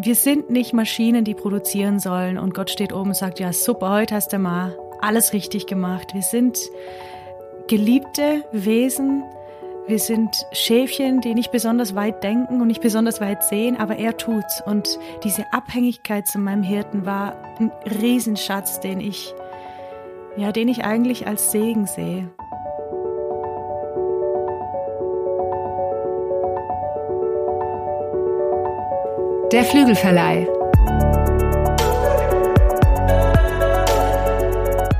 wir sind nicht Maschinen, die produzieren sollen und Gott steht oben und sagt, ja super, heute hast du mal alles richtig gemacht. Wir sind geliebte Wesen, wir sind Schäfchen, die nicht besonders weit denken und nicht besonders weit sehen, aber er tut's. Und diese Abhängigkeit zu meinem Hirten war ein Riesenschatz, den ich, ja, den ich eigentlich als Segen sehe. Der Flügelverleih.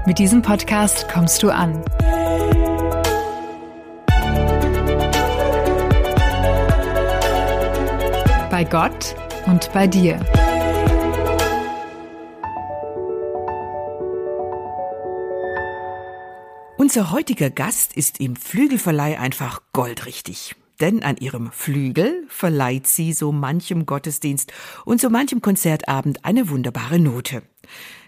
Mit diesem Podcast kommst du an. Bei Gott und bei dir. Unser heutiger Gast ist im Flügelverleih einfach goldrichtig denn an ihrem Flügel verleiht sie so manchem Gottesdienst und so manchem Konzertabend eine wunderbare Note.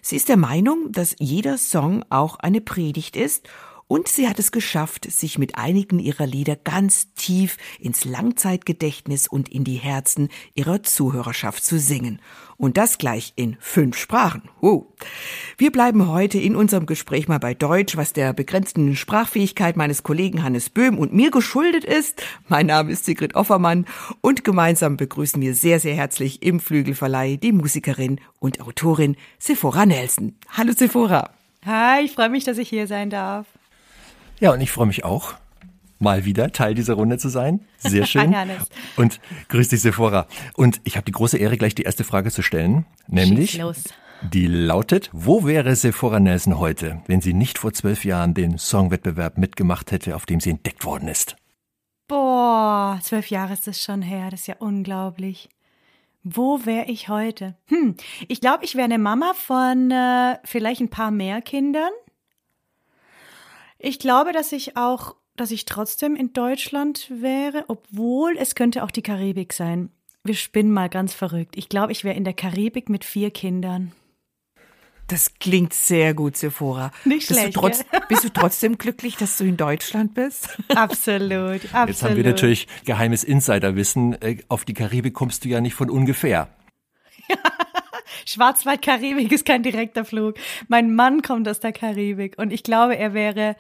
Sie ist der Meinung, dass jeder Song auch eine Predigt ist und sie hat es geschafft, sich mit einigen ihrer Lieder ganz tief ins Langzeitgedächtnis und in die Herzen ihrer Zuhörerschaft zu singen. Und das gleich in fünf Sprachen. Uh. Wir bleiben heute in unserem Gespräch mal bei Deutsch, was der begrenzten Sprachfähigkeit meines Kollegen Hannes Böhm und mir geschuldet ist. Mein Name ist Sigrid Offermann und gemeinsam begrüßen wir sehr, sehr herzlich im Flügelverleih die Musikerin und Autorin Sephora Nelson. Hallo Sephora. Hi, ich freue mich, dass ich hier sein darf. Ja, und ich freue mich auch, mal wieder Teil dieser Runde zu sein. Sehr schön. und grüß dich, Sephora. Und ich habe die große Ehre, gleich die erste Frage zu stellen, nämlich die lautet, wo wäre Sephora Nelson heute, wenn sie nicht vor zwölf Jahren den Songwettbewerb mitgemacht hätte, auf dem sie entdeckt worden ist? Boah, zwölf Jahre ist das schon her, das ist ja unglaublich. Wo wäre ich heute? Hm, ich glaube, ich wäre eine Mama von äh, vielleicht ein paar mehr Kindern. Ich glaube, dass ich auch, dass ich trotzdem in Deutschland wäre, obwohl es könnte auch die Karibik sein. Wir spinnen mal ganz verrückt. Ich glaube, ich wäre in der Karibik mit vier Kindern. Das klingt sehr gut, Sephora. Nicht bist schlecht. Du trotz, bist du trotzdem glücklich, dass du in Deutschland bist? Absolut, absolut. Jetzt haben wir natürlich geheimes Insiderwissen. Äh, auf die Karibik kommst du ja nicht von ungefähr. Schwarzwald-Karibik ist kein direkter Flug. Mein Mann kommt aus der Karibik und ich glaube, er wäre,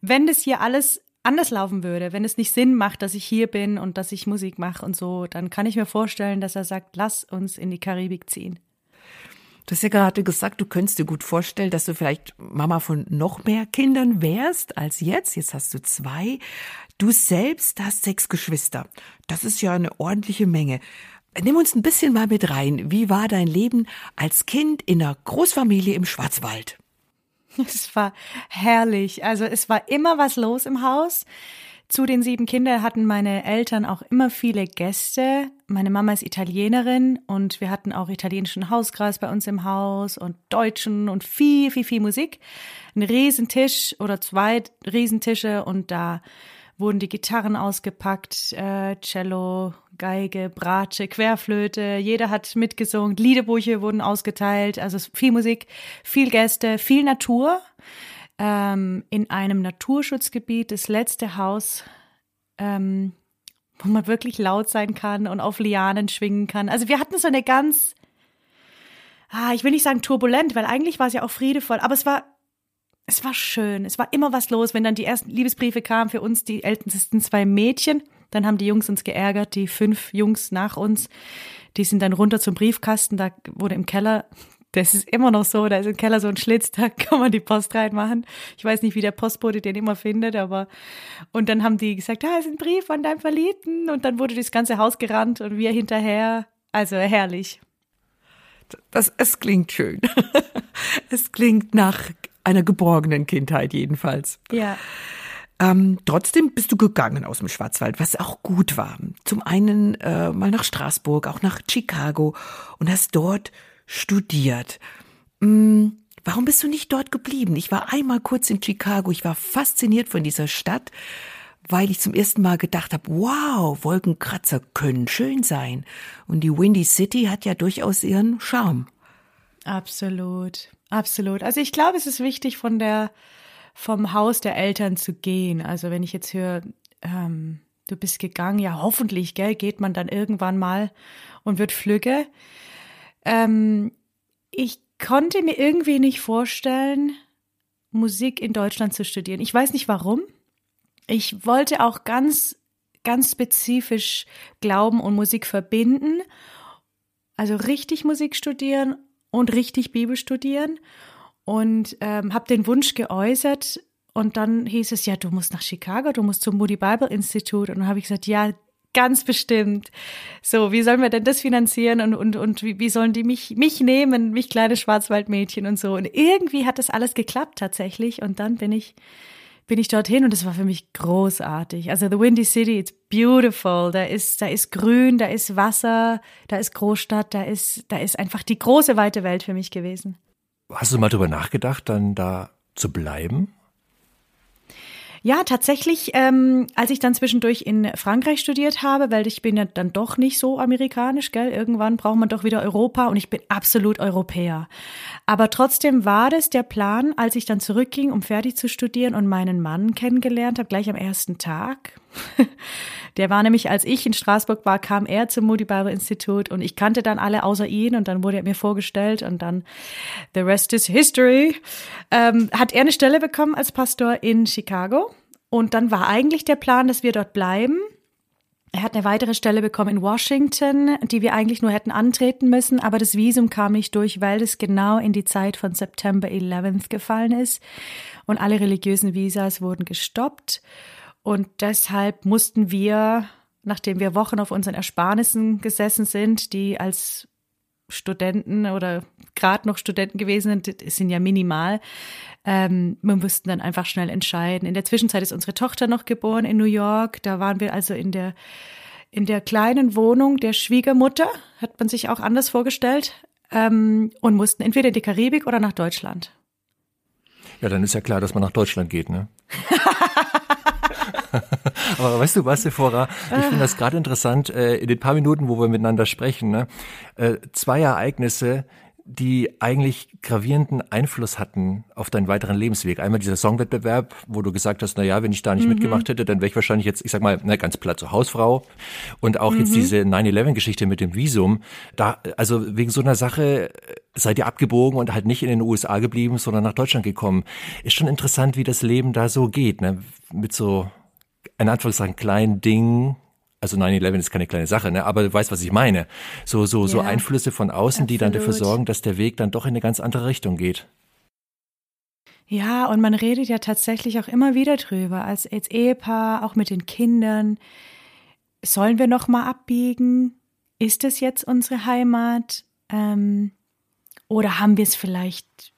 wenn das hier alles anders laufen würde, wenn es nicht Sinn macht, dass ich hier bin und dass ich Musik mache und so, dann kann ich mir vorstellen, dass er sagt, lass uns in die Karibik ziehen. Du hast ja gerade gesagt, du könntest dir gut vorstellen, dass du vielleicht Mama von noch mehr Kindern wärst als jetzt. Jetzt hast du zwei. Du selbst hast sechs Geschwister. Das ist ja eine ordentliche Menge. Nimm uns ein bisschen mal mit rein. Wie war dein Leben als Kind in einer Großfamilie im Schwarzwald? Es war herrlich. Also es war immer was los im Haus. Zu den sieben Kindern hatten meine Eltern auch immer viele Gäste. Meine Mama ist Italienerin und wir hatten auch italienischen Hauskreis bei uns im Haus und Deutschen und viel, viel, viel Musik. Ein Riesentisch oder zwei Riesentische und da wurden die Gitarren ausgepackt, äh, Cello, Geige, Bratsche, Querflöte, jeder hat mitgesungen, Liederbuche wurden ausgeteilt, also viel Musik, viel Gäste, viel Natur. Ähm, in einem Naturschutzgebiet, das letzte Haus, ähm, wo man wirklich laut sein kann und auf Lianen schwingen kann. Also wir hatten so eine ganz, ah, ich will nicht sagen turbulent, weil eigentlich war es ja auch friedevoll, aber es war es war schön. Es war immer was los, wenn dann die ersten Liebesbriefe kamen für uns, die ältesten zwei Mädchen. Dann haben die Jungs uns geärgert, die fünf Jungs nach uns. Die sind dann runter zum Briefkasten, da wurde im Keller, das ist immer noch so, da ist im Keller so ein Schlitz, da kann man die Post reinmachen. Ich weiß nicht, wie der Postbote den immer findet, aber und dann haben die gesagt, da ah, ist ein Brief von deinem Verliebten und dann wurde das ganze Haus gerannt und wir hinterher. Also herrlich. Das, es klingt schön. es klingt nach einer geborgenen Kindheit jedenfalls. Ja. Ähm, trotzdem bist du gegangen aus dem Schwarzwald, was auch gut war. Zum einen äh, mal nach Straßburg, auch nach Chicago und hast dort studiert. Hm, warum bist du nicht dort geblieben? Ich war einmal kurz in Chicago, ich war fasziniert von dieser Stadt, weil ich zum ersten Mal gedacht habe, wow, Wolkenkratzer können schön sein. Und die Windy City hat ja durchaus ihren Charme. Absolut. Absolut. Also ich glaube, es ist wichtig, von der, vom Haus der Eltern zu gehen. Also wenn ich jetzt höre, ähm, du bist gegangen, ja hoffentlich, gell, geht man dann irgendwann mal und wird flügge. Ähm, ich konnte mir irgendwie nicht vorstellen, Musik in Deutschland zu studieren. Ich weiß nicht warum. Ich wollte auch ganz, ganz spezifisch Glauben und Musik verbinden. Also richtig Musik studieren und richtig Bibel studieren. Und ähm, habe den Wunsch geäußert. Und dann hieß es, ja, du musst nach Chicago, du musst zum Moody Bible Institute. Und dann habe ich gesagt, ja, Ganz bestimmt. So, wie sollen wir denn das finanzieren und, und, und wie, wie sollen die mich, mich nehmen, mich kleine Schwarzwaldmädchen und so. Und irgendwie hat das alles geklappt tatsächlich. Und dann bin ich, bin ich dorthin und es war für mich großartig. Also the Windy City, it's beautiful. Da ist, da ist Grün, da ist Wasser, da ist Großstadt, da ist, da ist einfach die große weite Welt für mich gewesen. Hast du mal darüber nachgedacht, dann da zu bleiben? Ja, tatsächlich, ähm, als ich dann zwischendurch in Frankreich studiert habe, weil ich bin ja dann doch nicht so amerikanisch, gell? Irgendwann braucht man doch wieder Europa und ich bin absolut Europäer. Aber trotzdem war das der Plan, als ich dann zurückging, um fertig zu studieren und meinen Mann kennengelernt habe, gleich am ersten Tag. Der war nämlich, als ich in Straßburg war, kam er zum Moody Bible Institut und ich kannte dann alle außer ihn und dann wurde er mir vorgestellt und dann the rest is history. Ähm, hat er eine Stelle bekommen als Pastor in Chicago und dann war eigentlich der Plan, dass wir dort bleiben. Er hat eine weitere Stelle bekommen in Washington, die wir eigentlich nur hätten antreten müssen, aber das Visum kam nicht durch, weil es genau in die Zeit von September 11th gefallen ist und alle religiösen Visas wurden gestoppt. Und deshalb mussten wir, nachdem wir Wochen auf unseren Ersparnissen gesessen sind, die als Studenten oder gerade noch Studenten gewesen sind, sind ja minimal. Ähm, wir mussten dann einfach schnell entscheiden. In der Zwischenzeit ist unsere Tochter noch geboren in New York. Da waren wir also in der in der kleinen Wohnung der Schwiegermutter, hat man sich auch anders vorgestellt, ähm, und mussten entweder in die Karibik oder nach Deutschland. Ja, dann ist ja klar, dass man nach Deutschland geht, ne? Aber weißt du was, Sephora, ich finde das gerade interessant, äh, in den paar Minuten, wo wir miteinander sprechen, ne, äh, zwei Ereignisse, die eigentlich gravierenden Einfluss hatten auf deinen weiteren Lebensweg. Einmal dieser Songwettbewerb, wo du gesagt hast, na ja, wenn ich da nicht mhm. mitgemacht hätte, dann wäre ich wahrscheinlich jetzt, ich sag mal, na, ganz platt zur Hausfrau. Und auch mhm. jetzt diese 9-11-Geschichte mit dem Visum. Da, also wegen so einer Sache seid ihr abgebogen und halt nicht in den USA geblieben, sondern nach Deutschland gekommen. Ist schon interessant, wie das Leben da so geht, ne? Mit so in Anführungszeichen kleinen Dingen, also 9-11 ist keine kleine Sache, ne? aber du weißt, was ich meine. So, so, ja, so Einflüsse von außen, absolut. die dann dafür sorgen, dass der Weg dann doch in eine ganz andere Richtung geht. Ja, und man redet ja tatsächlich auch immer wieder drüber, als, als Ehepaar, auch mit den Kindern. Sollen wir noch mal abbiegen? Ist es jetzt unsere Heimat? Ähm, oder haben wir es vielleicht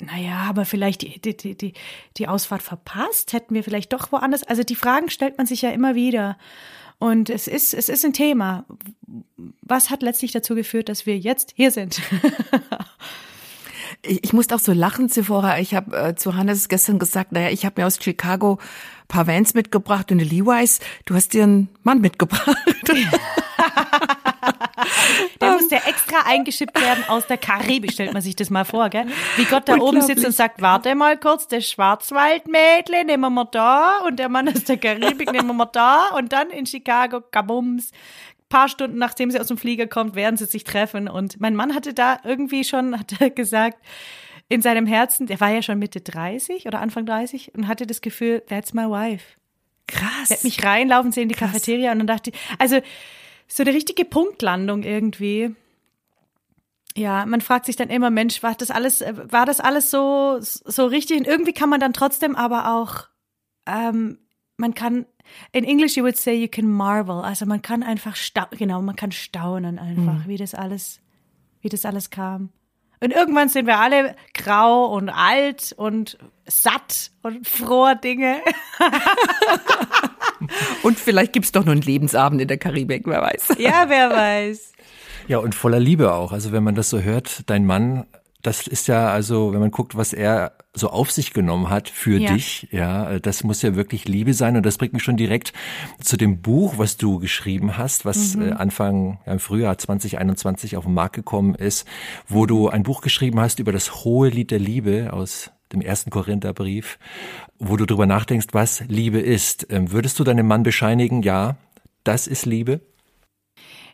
naja, aber vielleicht die, die, die, die Ausfahrt verpasst? Hätten wir vielleicht doch woanders? Also die Fragen stellt man sich ja immer wieder. Und es ist, es ist ein Thema. Was hat letztlich dazu geführt, dass wir jetzt hier sind? ich, ich musste auch so lachen, Sephora. Ich habe äh, zu Hannes gestern gesagt, naja, ich habe mir aus Chicago paar Vans mitgebracht und eine Levi's. Du hast dir einen Mann mitgebracht. Der muss ja extra eingeschippt werden aus der Karibik, stellt man sich das mal vor, gell? Wie Gott da oben sitzt und sagt, warte mal kurz, das Schwarzwaldmädle nehmen wir da und der Mann aus der Karibik nehmen wir da und dann in Chicago, kabums, paar Stunden nachdem sie aus dem Flieger kommt, werden sie sich treffen und mein Mann hatte da irgendwie schon, hat er gesagt, in seinem Herzen, der war ja schon Mitte 30 oder Anfang 30 und hatte das Gefühl, that's my wife. Krass. Er hat mich reinlaufen sehen in die Krass. Cafeteria und dann dachte ich, also so eine richtige Punktlandung irgendwie. Ja, man fragt sich dann immer, Mensch, war das alles, war das alles so, so richtig? Und irgendwie kann man dann trotzdem aber auch, ähm, man kann, in English you would say you can marvel. Also man kann einfach, genau, man kann staunen einfach, mhm. wie das alles, wie das alles kam. Und irgendwann sind wir alle grau und alt und satt und froher Dinge. und vielleicht gibt's doch noch einen Lebensabend in der Karibik, wer weiß. Ja, wer weiß. Ja, und voller Liebe auch. Also wenn man das so hört, dein Mann das ist ja also, wenn man guckt, was er so auf sich genommen hat für ja. dich, ja, das muss ja wirklich Liebe sein und das bringt mich schon direkt zu dem Buch, was du geschrieben hast, was mhm. Äh, Anfang ja, im Frühjahr 2021 auf den Markt gekommen ist, wo du ein Buch geschrieben hast über das hohe Lied der Liebe aus dem ersten Korintherbrief, wo du drüber nachdenkst, was Liebe ist. Ähm, würdest du deinem Mann bescheinigen, ja, das ist Liebe?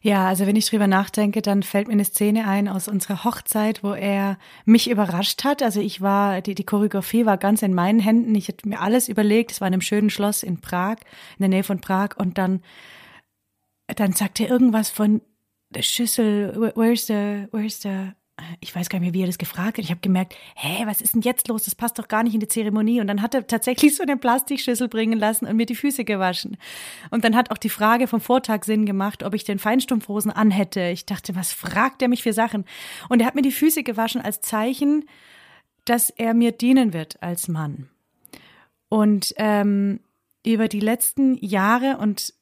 Ja, also wenn ich drüber nachdenke, dann fällt mir eine Szene ein aus unserer Hochzeit, wo er mich überrascht hat. Also ich war, die, die Choreografie war ganz in meinen Händen. Ich hatte mir alles überlegt. Es war in einem schönen Schloss in Prag, in der Nähe von Prag. Und dann, dann sagte er irgendwas von der Schüssel, where's the, where's the, ich weiß gar nicht mehr, wie er das gefragt hat. Ich habe gemerkt, hä, was ist denn jetzt los? Das passt doch gar nicht in die Zeremonie. Und dann hat er tatsächlich so eine Plastikschüssel bringen lassen und mir die Füße gewaschen. Und dann hat auch die Frage vom Vortag Sinn gemacht, ob ich den Feinstumpfhosen anhätte. Ich dachte, was fragt er mich für Sachen? Und er hat mir die Füße gewaschen als Zeichen, dass er mir dienen wird als Mann. Und ähm, über die letzten Jahre und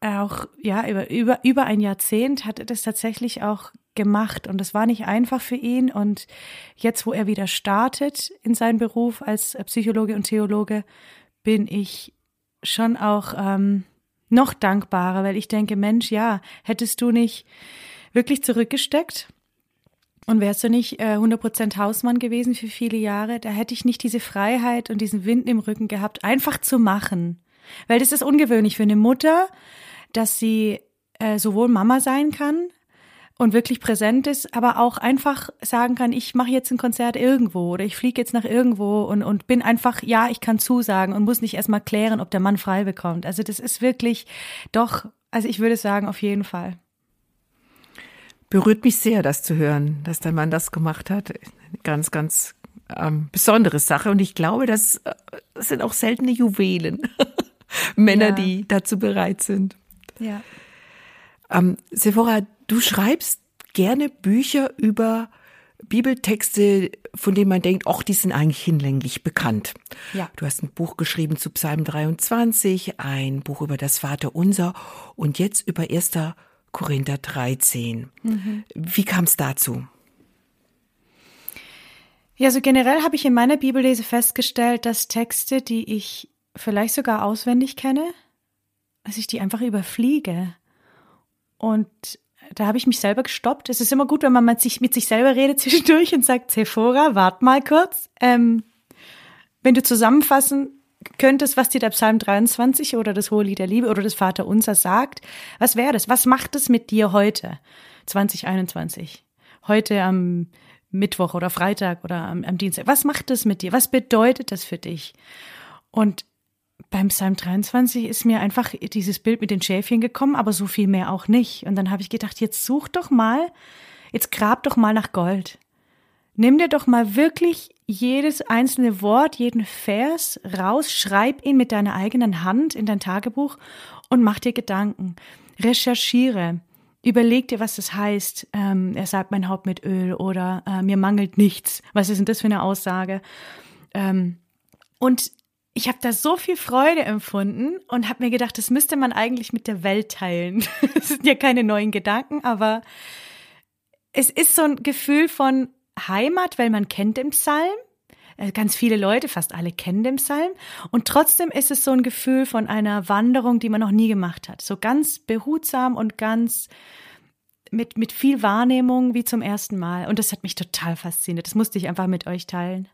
auch ja über über über ein Jahrzehnt hat er das tatsächlich auch gemacht und es war nicht einfach für ihn und jetzt wo er wieder startet in seinem Beruf als Psychologe und Theologe bin ich schon auch ähm, noch dankbarer, weil ich denke Mensch ja hättest du nicht wirklich zurückgesteckt und wärst du nicht äh, 100% Hausmann gewesen für viele Jahre, da hätte ich nicht diese Freiheit und diesen Wind im Rücken gehabt, einfach zu machen. Weil das ist ungewöhnlich für eine Mutter, dass sie äh, sowohl Mama sein kann und wirklich präsent ist, aber auch einfach sagen kann, ich mache jetzt ein Konzert irgendwo oder ich fliege jetzt nach irgendwo und, und bin einfach, ja, ich kann zusagen und muss nicht erstmal klären, ob der Mann frei bekommt. Also das ist wirklich doch, also ich würde sagen, auf jeden Fall. Berührt mich sehr, das zu hören, dass dein Mann das gemacht hat. Ganz, ganz ähm, besondere Sache. Und ich glaube, das, das äh, sind auch seltene Juwelen. Männer, ja. die dazu bereit sind. Ja. Ähm, Sephora, du schreibst gerne Bücher über Bibeltexte, von denen man denkt, ach, die sind eigentlich hinlänglich bekannt. Ja. Du hast ein Buch geschrieben zu Psalm 23, ein Buch über das Vaterunser und jetzt über 1. Korinther 13. Mhm. Wie kam es dazu? Ja, so generell habe ich in meiner Bibellese festgestellt, dass Texte, die ich vielleicht sogar auswendig kenne, dass ich die einfach überfliege. Und da habe ich mich selber gestoppt. Es ist immer gut, wenn man mit sich, mit sich selber redet zwischendurch und sagt, Sephora, wart mal kurz. Ähm, wenn du zusammenfassen könntest, was dir der Psalm 23 oder das Hohe Lied der Liebe oder das Vater Unser sagt, was wäre das? Was macht es mit dir heute, 2021? Heute am Mittwoch oder Freitag oder am, am Dienstag. Was macht es mit dir? Was bedeutet das für dich? Und beim Psalm 23 ist mir einfach dieses Bild mit den Schäfchen gekommen, aber so viel mehr auch nicht. Und dann habe ich gedacht, jetzt such doch mal, jetzt grab doch mal nach Gold. Nimm dir doch mal wirklich jedes einzelne Wort, jeden Vers raus, schreib ihn mit deiner eigenen Hand in dein Tagebuch und mach dir Gedanken. Recherchiere. Überleg dir, was das heißt. Ähm, er sagt mein Haupt mit Öl oder äh, mir mangelt nichts. Was ist denn das für eine Aussage? Ähm, und ich habe da so viel Freude empfunden und habe mir gedacht, das müsste man eigentlich mit der Welt teilen. Das sind ja keine neuen Gedanken, aber es ist so ein Gefühl von Heimat, weil man kennt den Psalm. Äh, ganz viele Leute, fast alle kennen den Psalm. Und trotzdem ist es so ein Gefühl von einer Wanderung, die man noch nie gemacht hat. So ganz behutsam und ganz mit, mit viel Wahrnehmung wie zum ersten Mal. Und das hat mich total fasziniert. Das musste ich einfach mit euch teilen.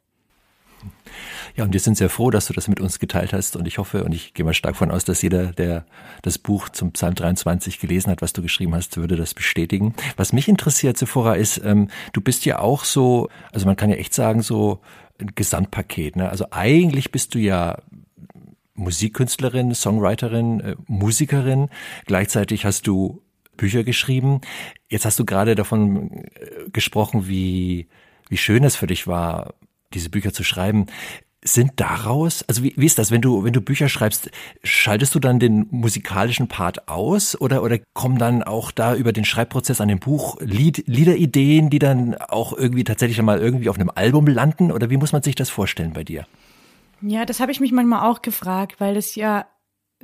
Ja, und wir sind sehr froh, dass du das mit uns geteilt hast. Und ich hoffe und ich gehe mal stark von aus, dass jeder, der das Buch zum Psalm 23 gelesen hat, was du geschrieben hast, würde das bestätigen. Was mich interessiert, Sephora, ist, ähm, du bist ja auch so, also man kann ja echt sagen, so ein Gesamtpaket. Ne? Also eigentlich bist du ja Musikkünstlerin, Songwriterin, äh, Musikerin. Gleichzeitig hast du Bücher geschrieben. Jetzt hast du gerade davon äh, gesprochen, wie, wie schön es für dich war, diese Bücher zu schreiben. Sind daraus, also wie, wie ist das, wenn du, wenn du Bücher schreibst, schaltest du dann den musikalischen Part aus oder, oder kommen dann auch da über den Schreibprozess an dem Buch Lied, Liederideen, die dann auch irgendwie tatsächlich mal irgendwie auf einem Album landen oder wie muss man sich das vorstellen bei dir? Ja, das habe ich mich manchmal auch gefragt, weil das ja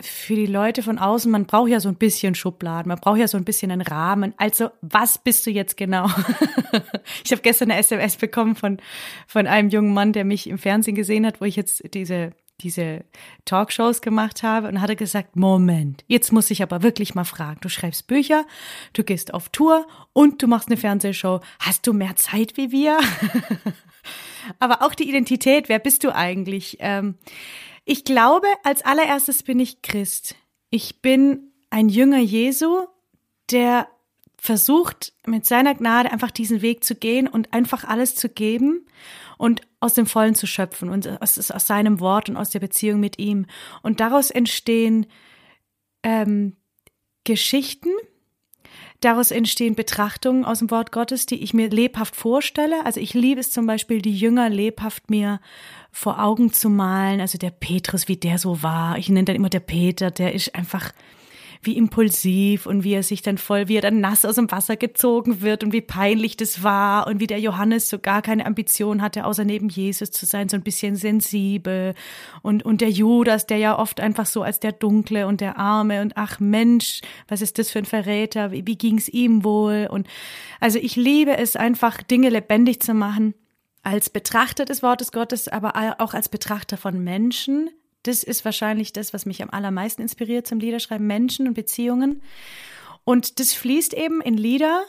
für die Leute von außen, man braucht ja so ein bisschen Schubladen, man braucht ja so ein bisschen einen Rahmen. Also, was bist du jetzt genau? ich habe gestern eine SMS bekommen von, von einem jungen Mann, der mich im Fernsehen gesehen hat, wo ich jetzt diese, diese Talkshows gemacht habe und hatte gesagt, Moment, jetzt muss ich aber wirklich mal fragen. Du schreibst Bücher, du gehst auf Tour und du machst eine Fernsehshow. Hast du mehr Zeit wie wir? aber auch die Identität, wer bist du eigentlich? Ähm, ich glaube, als allererstes bin ich Christ. Ich bin ein Jünger Jesu, der versucht, mit seiner Gnade einfach diesen Weg zu gehen und einfach alles zu geben und aus dem Vollen zu schöpfen und aus, aus seinem Wort und aus der Beziehung mit ihm. Und daraus entstehen ähm, Geschichten, Daraus entstehen Betrachtungen aus dem Wort Gottes, die ich mir lebhaft vorstelle. Also ich liebe es zum Beispiel, die Jünger lebhaft mir vor Augen zu malen. Also der Petrus, wie der so war. Ich nenne dann immer der Peter, der ist einfach wie impulsiv und wie er sich dann voll, wie er dann nass aus dem Wasser gezogen wird und wie peinlich das war und wie der Johannes so gar keine Ambition hatte, außer neben Jesus zu sein, so ein bisschen sensibel. Und, und der Judas, der ja oft einfach so als der Dunkle und der Arme und ach Mensch, was ist das für ein Verräter, wie, wie ging's ihm wohl? Und also ich liebe es einfach, Dinge lebendig zu machen als Betrachter des Wortes Gottes, aber auch als Betrachter von Menschen, das ist wahrscheinlich das, was mich am allermeisten inspiriert zum Liederschreiben, Menschen und Beziehungen. Und das fließt eben in Lieder,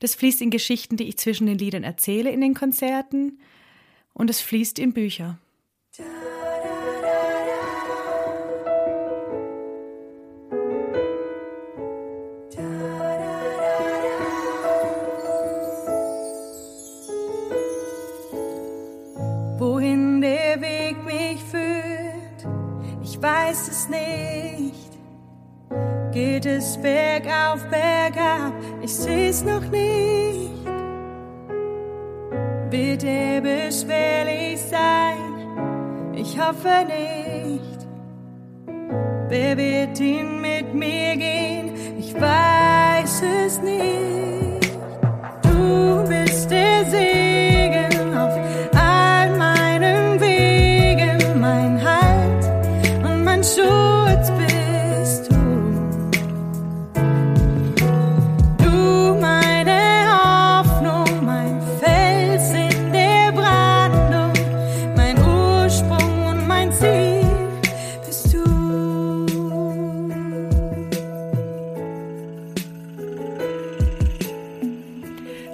das fließt in Geschichten, die ich zwischen den Liedern erzähle in den Konzerten und es fließt in Bücher. weiß nicht. Geht es bergauf, bergab, ich seh's noch nicht. Wird er beschwerlich sein? Ich hoffe nicht. Wer wird ihn mit mir gehen? Ich weiß es nicht.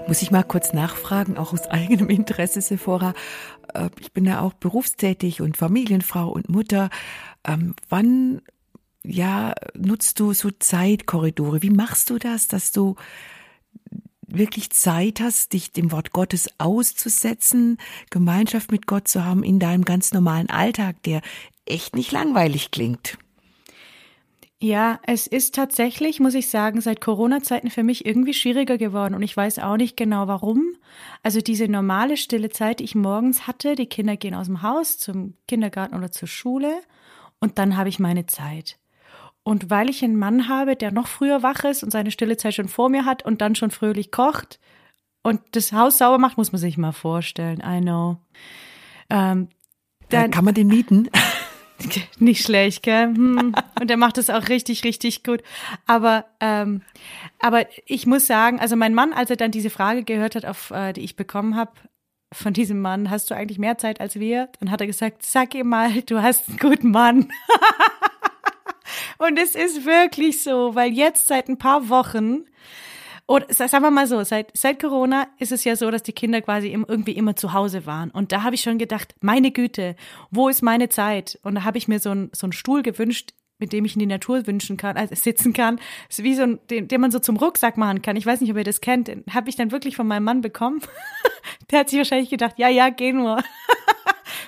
Muss ich mal kurz nachfragen, auch aus eigenem Interesse, Sephora. Äh, ich bin ja auch berufstätig und Familienfrau und Mutter. Ähm, wann, ja, nutzt du so Zeitkorridore? Wie machst du das, dass du wirklich Zeit hast, dich dem Wort Gottes auszusetzen, Gemeinschaft mit Gott zu haben in deinem ganz normalen Alltag, der echt nicht langweilig klingt? Ja, es ist tatsächlich, muss ich sagen, seit Corona-Zeiten für mich irgendwie schwieriger geworden und ich weiß auch nicht genau warum. Also diese normale stille Zeit, die ich morgens hatte, die Kinder gehen aus dem Haus zum Kindergarten oder zur Schule und dann habe ich meine Zeit. Und weil ich einen Mann habe, der noch früher wach ist und seine stille Zeit schon vor mir hat und dann schon fröhlich kocht und das Haus sauber macht, muss man sich mal vorstellen. I know. Ähm, dann, kann man den mieten? Nicht schlecht, gell? Hm. Und er macht es auch richtig, richtig gut. Aber, ähm, aber ich muss sagen, also mein Mann, als er dann diese Frage gehört hat, auf, äh, die ich bekommen habe, von diesem Mann, hast du eigentlich mehr Zeit als wir? Dann hat er gesagt, sag ihm mal, du hast einen guten Mann. Und es ist wirklich so, weil jetzt seit ein paar Wochen oder sagen wir mal so, seit, seit Corona ist es ja so, dass die Kinder quasi irgendwie immer zu Hause waren. Und da habe ich schon gedacht, meine Güte, wo ist meine Zeit? Und da habe ich mir so, ein, so einen Stuhl gewünscht, mit dem ich in die Natur wünschen kann, also sitzen kann. Ist wie so ein, den, den man so zum Rucksack machen kann. Ich weiß nicht, ob ihr das kennt. Habe ich dann wirklich von meinem Mann bekommen. Der hat sich wahrscheinlich gedacht, ja, ja, geh nur.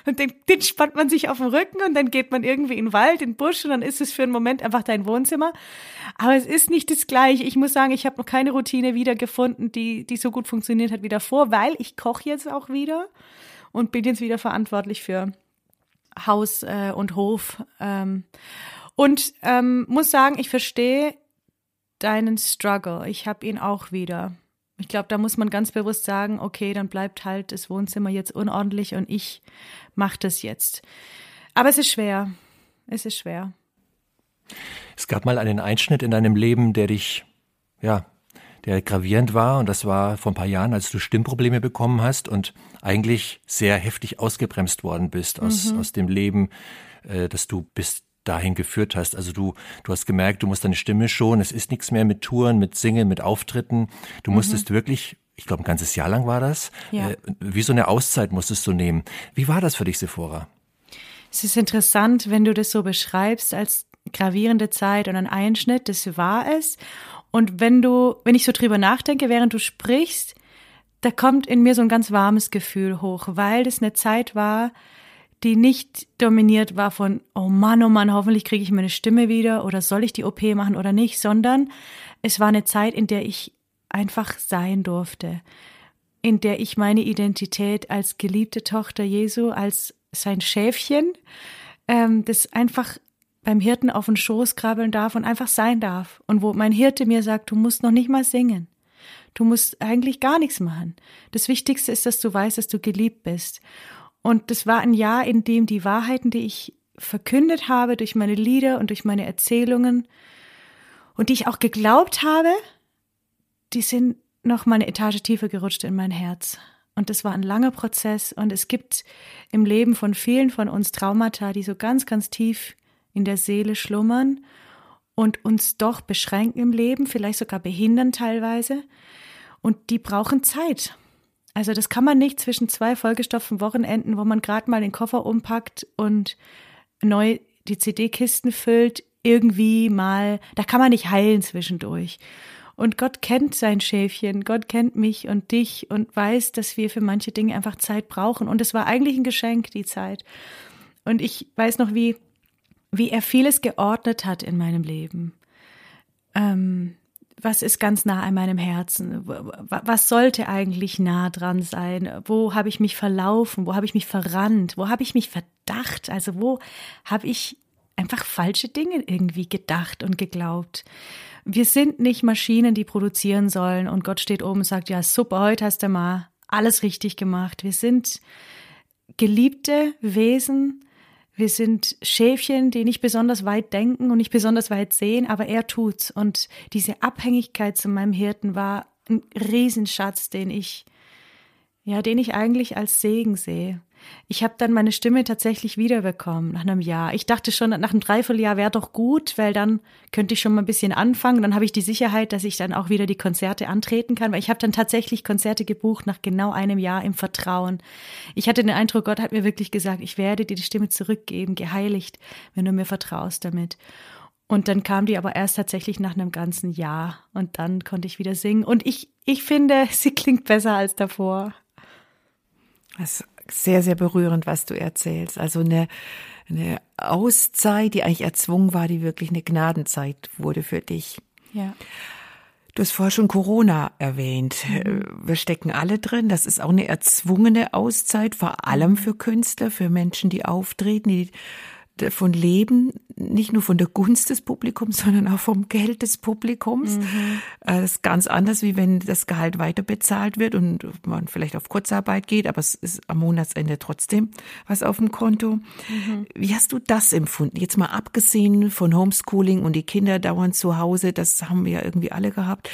Und den, den spannt man sich auf den Rücken und dann geht man irgendwie in den Wald, in den Busch und dann ist es für einen Moment einfach dein Wohnzimmer. Aber es ist nicht das Gleiche. Ich muss sagen, ich habe noch keine Routine wiedergefunden, die, die so gut funktioniert hat wie davor, weil ich koche jetzt auch wieder und bin jetzt wieder verantwortlich für Haus äh, und Hof. Ähm, und ähm, muss sagen, ich verstehe deinen Struggle. Ich habe ihn auch wieder. Ich glaube, da muss man ganz bewusst sagen, okay, dann bleibt halt das Wohnzimmer jetzt unordentlich und ich mache das jetzt. Aber es ist schwer. Es ist schwer. Es gab mal einen Einschnitt in deinem Leben, der dich, ja, der gravierend war und das war vor ein paar Jahren, als du Stimmprobleme bekommen hast und eigentlich sehr heftig ausgebremst worden bist aus, mhm. aus dem Leben, äh, das du bist dahin geführt hast. Also du, du hast gemerkt, du musst deine Stimme schon, es ist nichts mehr mit Touren, mit Singen, mit Auftritten. Du mhm. musstest wirklich, ich glaube, ein ganzes Jahr lang war das. Ja. Äh, wie so eine Auszeit musstest du nehmen. Wie war das für dich, Sephora? Es ist interessant, wenn du das so beschreibst als gravierende Zeit und ein Einschnitt, das war es. Und wenn du, wenn ich so drüber nachdenke, während du sprichst, da kommt in mir so ein ganz warmes Gefühl hoch, weil das eine Zeit war, die nicht dominiert war von, oh Mann, oh Mann, hoffentlich kriege ich meine Stimme wieder oder soll ich die OP machen oder nicht, sondern es war eine Zeit, in der ich einfach sein durfte, in der ich meine Identität als geliebte Tochter Jesu, als sein Schäfchen, ähm, das einfach beim Hirten auf den Schoß krabbeln darf und einfach sein darf. Und wo mein Hirte mir sagt, du musst noch nicht mal singen. Du musst eigentlich gar nichts machen. Das Wichtigste ist, dass du weißt, dass du geliebt bist. Und das war ein Jahr, in dem die Wahrheiten, die ich verkündet habe durch meine Lieder und durch meine Erzählungen und die ich auch geglaubt habe, die sind noch mal eine Etage tiefer gerutscht in mein Herz. Und das war ein langer Prozess. Und es gibt im Leben von vielen von uns Traumata, die so ganz, ganz tief in der Seele schlummern und uns doch beschränken im Leben, vielleicht sogar behindern teilweise. Und die brauchen Zeit. Also das kann man nicht zwischen zwei vollgestopften Wochenenden, wo man gerade mal den Koffer umpackt und neu die CD-Kisten füllt, irgendwie mal, da kann man nicht heilen zwischendurch. Und Gott kennt sein Schäfchen, Gott kennt mich und dich und weiß, dass wir für manche Dinge einfach Zeit brauchen. Und es war eigentlich ein Geschenk, die Zeit. Und ich weiß noch, wie, wie er vieles geordnet hat in meinem Leben. Ähm, was ist ganz nah an meinem Herzen? Was sollte eigentlich nah dran sein? Wo habe ich mich verlaufen? Wo habe ich mich verrannt? Wo habe ich mich verdacht? Also wo habe ich einfach falsche Dinge irgendwie gedacht und geglaubt? Wir sind nicht Maschinen, die produzieren sollen und Gott steht oben und sagt, ja, super, heute hast du mal alles richtig gemacht. Wir sind geliebte Wesen, wir sind Schäfchen, die nicht besonders weit denken und nicht besonders weit sehen, aber er tut's. Und diese Abhängigkeit zu meinem Hirten war ein Riesenschatz, den ich, ja, den ich eigentlich als Segen sehe. Ich habe dann meine Stimme tatsächlich wiederbekommen nach einem Jahr. Ich dachte schon, nach einem Dreivierteljahr wäre doch gut, weil dann könnte ich schon mal ein bisschen anfangen. Dann habe ich die Sicherheit, dass ich dann auch wieder die Konzerte antreten kann, weil ich habe dann tatsächlich Konzerte gebucht nach genau einem Jahr im Vertrauen. Ich hatte den Eindruck, Gott hat mir wirklich gesagt, ich werde dir die Stimme zurückgeben, geheiligt, wenn du mir vertraust damit. Und dann kam die aber erst tatsächlich nach einem ganzen Jahr und dann konnte ich wieder singen. Und ich, ich finde, sie klingt besser als davor. Das sehr, sehr berührend, was du erzählst. Also eine, eine Auszeit, die eigentlich erzwungen war, die wirklich eine Gnadenzeit wurde für dich. Ja. Du hast vorher schon Corona erwähnt. Mhm. Wir stecken alle drin. Das ist auch eine erzwungene Auszeit, vor allem für Künstler, für Menschen, die auftreten, die davon leben, nicht nur von der Gunst des Publikums, sondern auch vom Geld des Publikums. Mhm. Äh, das ist ganz anders, wie wenn das Gehalt weiter bezahlt wird und man vielleicht auf Kurzarbeit geht, aber es ist am Monatsende trotzdem was auf dem Konto. Mhm. Wie hast du das empfunden? Jetzt mal abgesehen von Homeschooling und die Kinder dauernd zu Hause, das haben wir ja irgendwie alle gehabt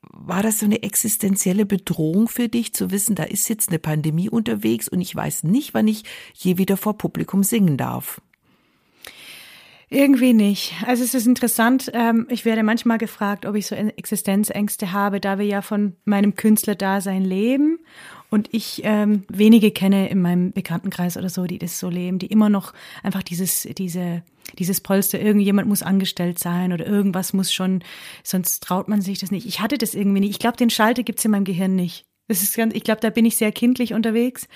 war das so eine existenzielle Bedrohung für dich, zu wissen, da ist jetzt eine Pandemie unterwegs und ich weiß nicht, wann ich je wieder vor Publikum singen darf? Irgendwie nicht. Also es ist interessant. Ähm, ich werde manchmal gefragt, ob ich so Existenzängste habe, da wir ja von meinem Künstlerdasein leben und ich ähm, wenige kenne in meinem Bekanntenkreis oder so, die das so leben, die immer noch einfach dieses, diese, dieses Polster, irgendjemand muss angestellt sein oder irgendwas muss schon, sonst traut man sich das nicht. Ich hatte das irgendwie nicht. Ich glaube, den Schalter gibt's in meinem Gehirn nicht. Das ist ganz, ich glaube, da bin ich sehr kindlich unterwegs.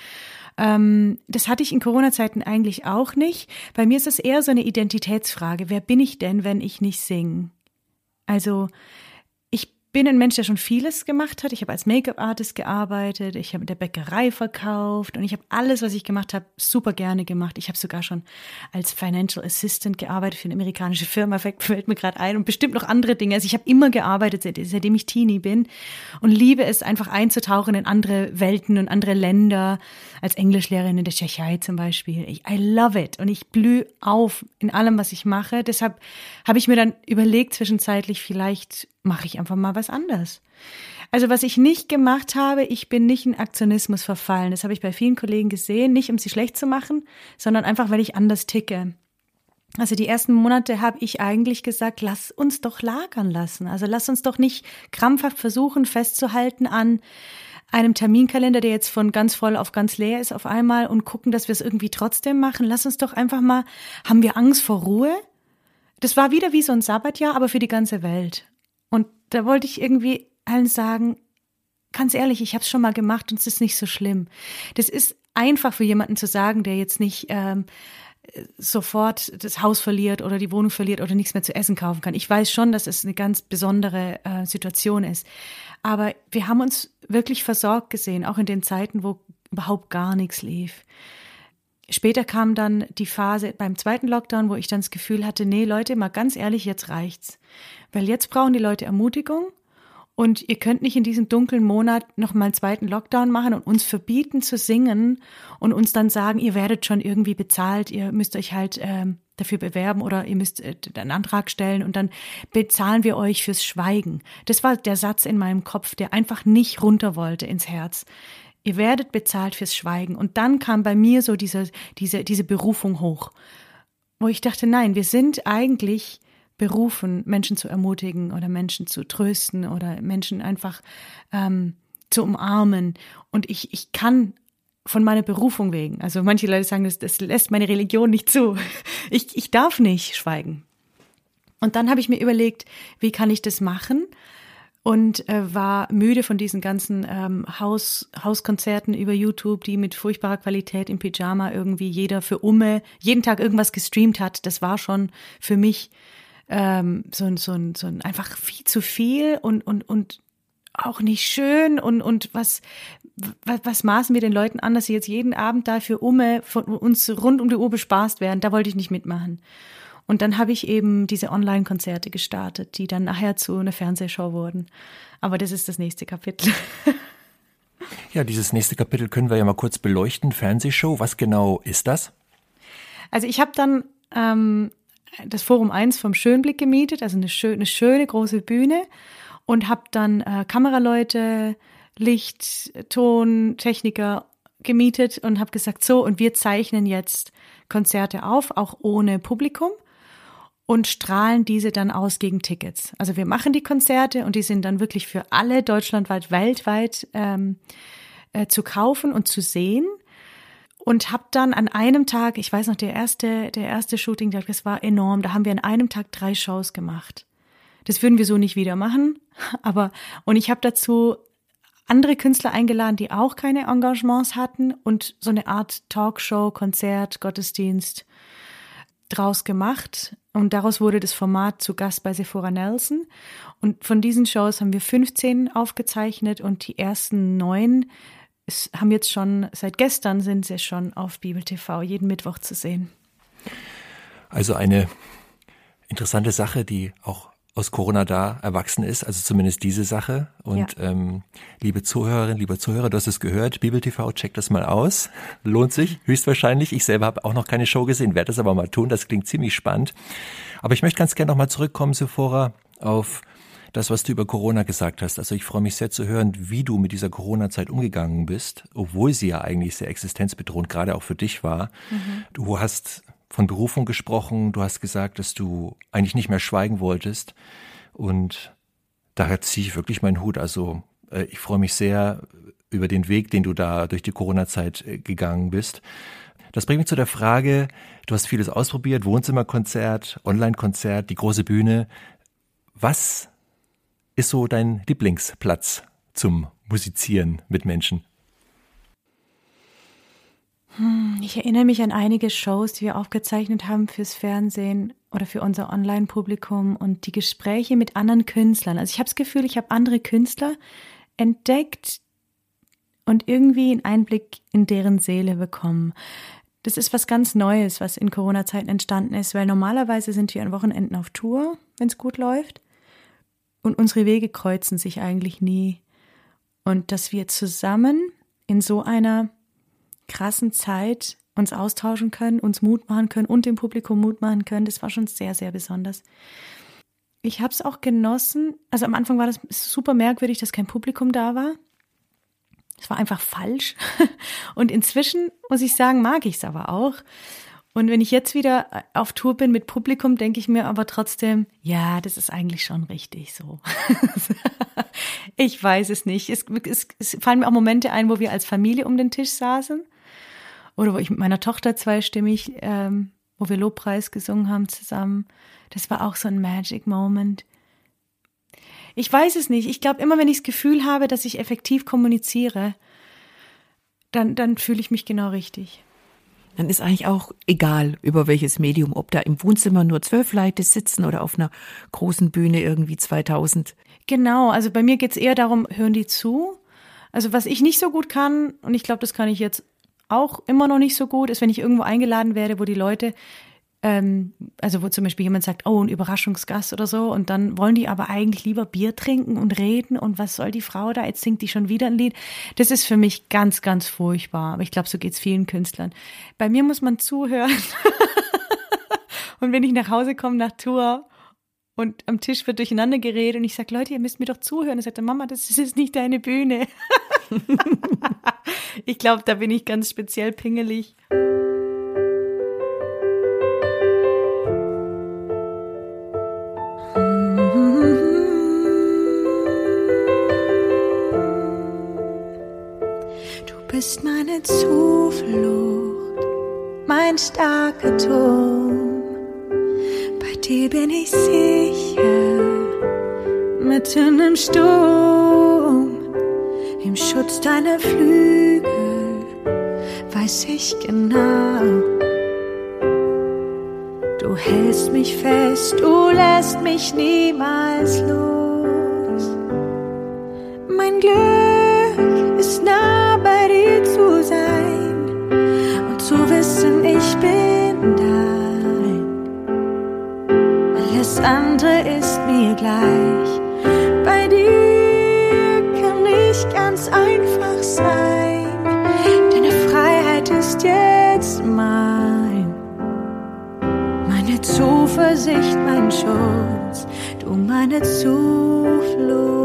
Ähm, das hatte ich in Corona-Zeiten eigentlich auch nicht. Bei mir ist es eher so eine Identitätsfrage. Wer bin ich denn, wenn ich nicht singe? Also bin ein Mensch, der schon vieles gemacht hat. Ich habe als Make-up-Artist gearbeitet, ich habe in der Bäckerei verkauft und ich habe alles, was ich gemacht habe, super gerne gemacht. Ich habe sogar schon als Financial Assistant gearbeitet für eine amerikanische Firma, fällt mir gerade ein und bestimmt noch andere Dinge. Also ich habe immer gearbeitet, seitdem ich Teenie bin und liebe es einfach einzutauchen in andere Welten und andere Länder. Als Englischlehrerin in der Tschechei zum Beispiel. Ich, I love it und ich blühe auf in allem, was ich mache. Deshalb habe ich mir dann überlegt, zwischenzeitlich vielleicht mache ich einfach mal was anderes. Also was ich nicht gemacht habe, ich bin nicht in Aktionismus verfallen. Das habe ich bei vielen Kollegen gesehen, nicht um sie schlecht zu machen, sondern einfach, weil ich anders ticke. Also die ersten Monate habe ich eigentlich gesagt, lass uns doch lagern lassen. Also lass uns doch nicht krampfhaft versuchen festzuhalten an einem Terminkalender, der jetzt von ganz voll auf ganz leer ist auf einmal und gucken, dass wir es irgendwie trotzdem machen. Lass uns doch einfach mal, haben wir Angst vor Ruhe? Das war wieder wie so ein Sabbatjahr, aber für die ganze Welt. Da wollte ich irgendwie allen sagen, ganz ehrlich, ich habe es schon mal gemacht und es ist nicht so schlimm. Das ist einfach für jemanden zu sagen, der jetzt nicht ähm, sofort das Haus verliert oder die Wohnung verliert oder nichts mehr zu essen kaufen kann. Ich weiß schon, dass es eine ganz besondere äh, Situation ist. Aber wir haben uns wirklich versorgt gesehen, auch in den Zeiten, wo überhaupt gar nichts lief. Später kam dann die Phase beim zweiten Lockdown, wo ich dann das Gefühl hatte, nee, Leute, mal ganz ehrlich, jetzt reicht's. Weil jetzt brauchen die Leute Ermutigung und ihr könnt nicht in diesem dunklen Monat noch mal einen zweiten Lockdown machen und uns verbieten zu singen und uns dann sagen, ihr werdet schon irgendwie bezahlt, ihr müsst euch halt ähm, dafür bewerben oder ihr müsst äh, einen Antrag stellen und dann bezahlen wir euch fürs Schweigen. Das war der Satz in meinem Kopf, der einfach nicht runter wollte ins Herz. Ihr werdet bezahlt fürs Schweigen. Und dann kam bei mir so diese, diese, diese Berufung hoch, wo ich dachte, nein, wir sind eigentlich berufen, Menschen zu ermutigen oder Menschen zu trösten oder Menschen einfach ähm, zu umarmen. Und ich, ich kann von meiner Berufung wegen, also manche Leute sagen, das, das lässt meine Religion nicht zu. Ich, ich darf nicht schweigen. Und dann habe ich mir überlegt, wie kann ich das machen? Und äh, war müde von diesen ganzen ähm, Haus, Hauskonzerten über YouTube, die mit furchtbarer Qualität im Pyjama irgendwie jeder für Umme jeden Tag irgendwas gestreamt hat. Das war schon für mich ähm, so, ein so, ein so ein einfach viel zu viel und, und, und auch nicht schön und, und was, was, was maßen wir den Leuten an, dass sie jetzt jeden Abend dafür Umme von uns rund um die Uhr bespaßt werden? Da wollte ich nicht mitmachen. Und dann habe ich eben diese Online-Konzerte gestartet, die dann nachher zu einer Fernsehshow wurden. Aber das ist das nächste Kapitel. Ja, dieses nächste Kapitel können wir ja mal kurz beleuchten. Fernsehshow, was genau ist das? Also ich habe dann ähm, das Forum 1 vom Schönblick gemietet, also eine, schöne, eine schöne große Bühne und habe dann äh, Kameraleute, Licht, Ton, Techniker gemietet und habe gesagt, so, und wir zeichnen jetzt Konzerte auf, auch ohne Publikum und strahlen diese dann aus gegen Tickets. Also wir machen die Konzerte und die sind dann wirklich für alle deutschlandweit, weltweit ähm, äh, zu kaufen und zu sehen. Und habe dann an einem Tag, ich weiß noch, der erste, der erste Shooting, das war enorm. Da haben wir an einem Tag drei Shows gemacht. Das würden wir so nicht wieder machen. Aber und ich habe dazu andere Künstler eingeladen, die auch keine Engagements hatten und so eine Art Talkshow, Konzert, Gottesdienst draus gemacht. Und daraus wurde das Format zu Gast bei Sephora Nelson. Und von diesen Shows haben wir 15 aufgezeichnet und die ersten neun haben jetzt schon, seit gestern sind sie schon auf Bibel TV jeden Mittwoch zu sehen. Also eine interessante Sache, die auch aus Corona da erwachsen ist, also zumindest diese Sache. Und ja. ähm, liebe Zuhörerinnen, lieber Zuhörer, du hast es gehört, Bibel TV, check das mal aus. Lohnt sich, höchstwahrscheinlich. Ich selber habe auch noch keine Show gesehen, werde das aber mal tun, das klingt ziemlich spannend. Aber ich möchte ganz gerne nochmal zurückkommen, Sephora, auf das, was du über Corona gesagt hast. Also ich freue mich sehr zu hören, wie du mit dieser Corona-Zeit umgegangen bist, obwohl sie ja eigentlich sehr existenzbedrohend gerade auch für dich war. Mhm. Du hast von Berufung gesprochen. Du hast gesagt, dass du eigentlich nicht mehr schweigen wolltest. Und daher ziehe ich wirklich meinen Hut. Also äh, ich freue mich sehr über den Weg, den du da durch die Corona-Zeit äh, gegangen bist. Das bringt mich zu der Frage, du hast vieles ausprobiert, Wohnzimmerkonzert, Online-Konzert, die große Bühne. Was ist so dein Lieblingsplatz zum Musizieren mit Menschen? Hm, ich erinnere mich an einige Shows, die wir aufgezeichnet haben fürs Fernsehen oder für unser Online-Publikum und die Gespräche mit anderen Künstlern. Also ich habe das Gefühl, ich habe andere Künstler entdeckt und irgendwie einen Einblick in deren Seele bekommen. Das ist was ganz Neues, was in Corona-Zeiten entstanden ist, weil normalerweise sind wir an Wochenenden auf Tour, wenn es gut läuft. Und unsere Wege kreuzen sich eigentlich nie. Und dass wir zusammen in so einer krassen Zeit uns austauschen können, uns Mut machen können und dem Publikum Mut machen können. Das war schon sehr, sehr besonders. Ich habe es auch genossen. Also am Anfang war das super merkwürdig, dass kein Publikum da war. Es war einfach falsch. Und inzwischen, muss ich sagen, mag ich es aber auch. Und wenn ich jetzt wieder auf Tour bin mit Publikum, denke ich mir aber trotzdem, ja, das ist eigentlich schon richtig so. ich weiß es nicht. Es, es, es fallen mir auch Momente ein, wo wir als Familie um den Tisch saßen. Oder wo ich mit meiner Tochter zweistimmig, ähm, wo wir Lobpreis gesungen haben zusammen. Das war auch so ein Magic Moment. Ich weiß es nicht. Ich glaube, immer wenn ich das Gefühl habe, dass ich effektiv kommuniziere, dann, dann fühle ich mich genau richtig dann ist eigentlich auch egal, über welches Medium, ob da im Wohnzimmer nur zwölf Leute sitzen oder auf einer großen Bühne irgendwie 2000. Genau, also bei mir geht's eher darum, hören die zu? Also was ich nicht so gut kann, und ich glaube, das kann ich jetzt auch immer noch nicht so gut, ist, wenn ich irgendwo eingeladen werde, wo die Leute ähm, also wo zum Beispiel jemand sagt, oh, ein Überraschungsgast oder so, und dann wollen die aber eigentlich lieber Bier trinken und reden und was soll die Frau da, jetzt singt die schon wieder ein Lied. Das ist für mich ganz, ganz furchtbar. Aber ich glaube, so geht's vielen Künstlern. Bei mir muss man zuhören. und wenn ich nach Hause komme nach Tour und am Tisch wird durcheinander geredet und ich sage, Leute, ihr müsst mir doch zuhören. Dann sagt er, Mama, das ist nicht deine Bühne. ich glaube, da bin ich ganz speziell pingelig. bist meine Zuflucht, mein starker Turm. Bei dir bin ich sicher, mitten im Sturm, im Schutz deiner Flügel, weiß ich genau. Du hältst mich fest, du lässt mich niemals los. Mein Glück ist nah zu wissen, ich bin dein. Alles andere ist mir gleich. Zuversicht, mein Schutz, du meine Zuflucht.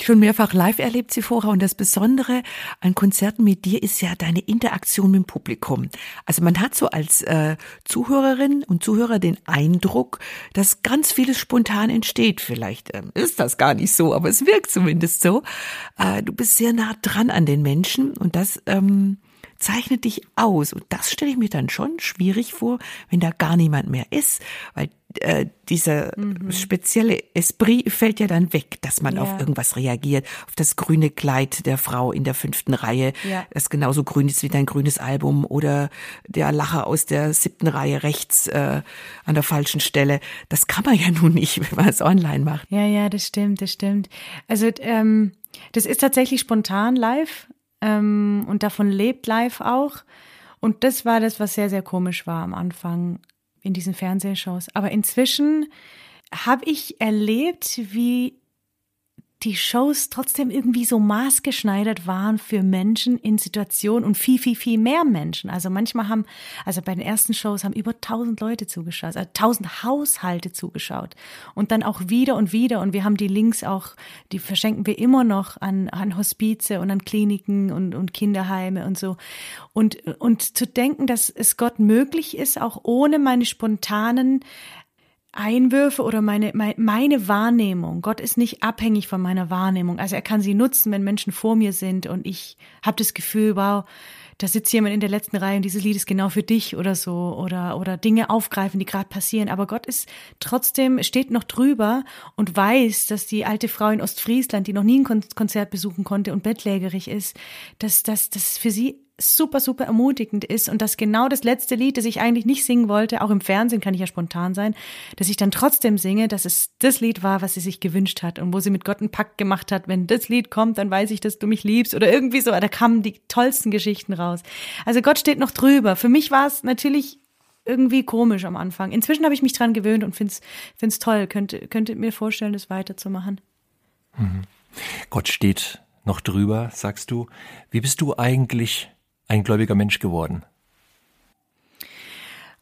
Dich schon mehrfach live erlebt, Sephora, und das Besondere an Konzerten mit dir ist ja deine Interaktion mit dem Publikum. Also man hat so als äh, Zuhörerin und Zuhörer den Eindruck, dass ganz vieles spontan entsteht. Vielleicht ähm, ist das gar nicht so, aber es wirkt zumindest so. Äh, du bist sehr nah dran an den Menschen und das ähm, zeichnet dich aus. Und das stelle ich mir dann schon schwierig vor, wenn da gar niemand mehr ist, weil äh, dieser mhm. spezielle Esprit fällt ja dann weg, dass man ja. auf irgendwas reagiert, auf das grüne Kleid der Frau in der fünften Reihe, ja. das genauso grün ist wie dein grünes Album oder der Lacher aus der siebten Reihe rechts äh, an der falschen Stelle. Das kann man ja nun nicht, wenn man es online macht. Ja, ja, das stimmt, das stimmt. Also ähm, das ist tatsächlich spontan live ähm, und davon lebt live auch. Und das war das, was sehr, sehr komisch war am Anfang in diesen Fernsehshows. Aber inzwischen habe ich erlebt, wie die Shows trotzdem irgendwie so maßgeschneidert waren für Menschen in Situationen und viel, viel, viel mehr Menschen. Also manchmal haben, also bei den ersten Shows haben über tausend Leute zugeschaut, also tausend Haushalte zugeschaut und dann auch wieder und wieder und wir haben die Links auch, die verschenken wir immer noch an, an Hospize und an Kliniken und, und Kinderheime und so. Und, und zu denken, dass es Gott möglich ist, auch ohne meine spontanen Einwürfe oder meine, meine, Wahrnehmung. Gott ist nicht abhängig von meiner Wahrnehmung. Also er kann sie nutzen, wenn Menschen vor mir sind und ich habe das Gefühl, wow, da sitzt jemand in der letzten Reihe und dieses Lied ist genau für dich oder so oder oder Dinge aufgreifen, die gerade passieren. Aber Gott ist trotzdem steht noch drüber und weiß, dass die alte Frau in Ostfriesland, die noch nie ein Konzert besuchen konnte und bettlägerig ist, dass das das für sie super, super ermutigend ist und dass genau das letzte Lied, das ich eigentlich nicht singen wollte, auch im Fernsehen kann ich ja spontan sein, dass ich dann trotzdem singe, dass es das Lied war, was sie sich gewünscht hat und wo sie mit Gott einen Pakt gemacht hat, wenn das Lied kommt, dann weiß ich, dass du mich liebst oder irgendwie so, da kamen die tollsten Geschichten raus. Also Gott steht noch drüber. Für mich war es natürlich irgendwie komisch am Anfang. Inzwischen habe ich mich dran gewöhnt und finde es toll. Könnte, könnte mir vorstellen, das weiterzumachen. Mhm. Gott steht noch drüber, sagst du. Wie bist du eigentlich ein gläubiger Mensch geworden?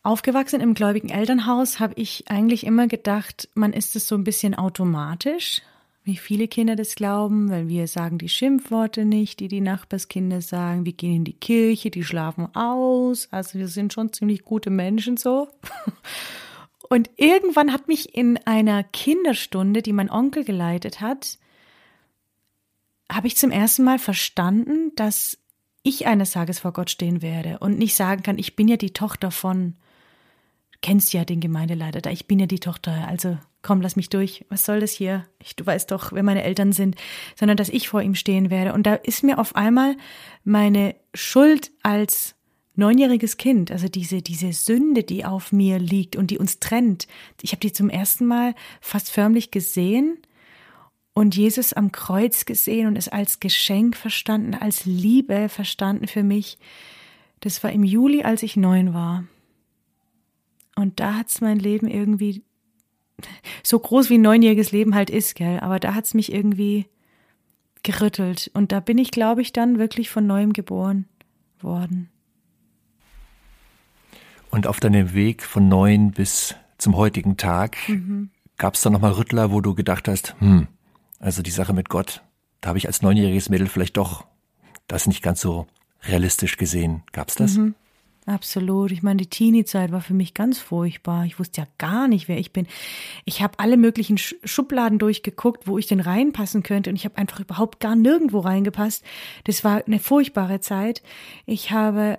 Aufgewachsen im gläubigen Elternhaus habe ich eigentlich immer gedacht, man ist es so ein bisschen automatisch, wie viele Kinder das glauben, weil wir sagen die Schimpfworte nicht, die die Nachbarskinder sagen, wir gehen in die Kirche, die schlafen aus, also wir sind schon ziemlich gute Menschen so. Und irgendwann hat mich in einer Kinderstunde, die mein Onkel geleitet hat, habe ich zum ersten Mal verstanden, dass ich eines Tages vor Gott stehen werde und nicht sagen kann, ich bin ja die Tochter von, kennst ja den Gemeindeleiter da, ich bin ja die Tochter, also komm, lass mich durch, was soll das hier? Ich, du weißt doch, wer meine Eltern sind, sondern dass ich vor ihm stehen werde. Und da ist mir auf einmal meine Schuld als neunjähriges Kind, also diese, diese Sünde, die auf mir liegt und die uns trennt. Ich habe die zum ersten Mal fast förmlich gesehen und Jesus am Kreuz gesehen und es als Geschenk verstanden, als Liebe verstanden für mich. Das war im Juli, als ich neun war. Und da hat's mein Leben irgendwie so groß wie ein neunjähriges Leben halt ist, gell, aber da hat's mich irgendwie gerüttelt. Und da bin ich, glaube ich, dann wirklich von neuem geboren worden. Und auf deinem Weg von neun bis zum heutigen Tag mhm. gab es da nochmal Rüttler, wo du gedacht hast, hm, also die Sache mit Gott, da habe ich als neunjähriges Mädel vielleicht doch das nicht ganz so realistisch gesehen. Gab's das? Mhm. Absolut. Ich meine, die Teenie-Zeit war für mich ganz furchtbar. Ich wusste ja gar nicht, wer ich bin. Ich habe alle möglichen Schubladen durchgeguckt, wo ich denn reinpassen könnte und ich habe einfach überhaupt gar nirgendwo reingepasst. Das war eine furchtbare Zeit. Ich habe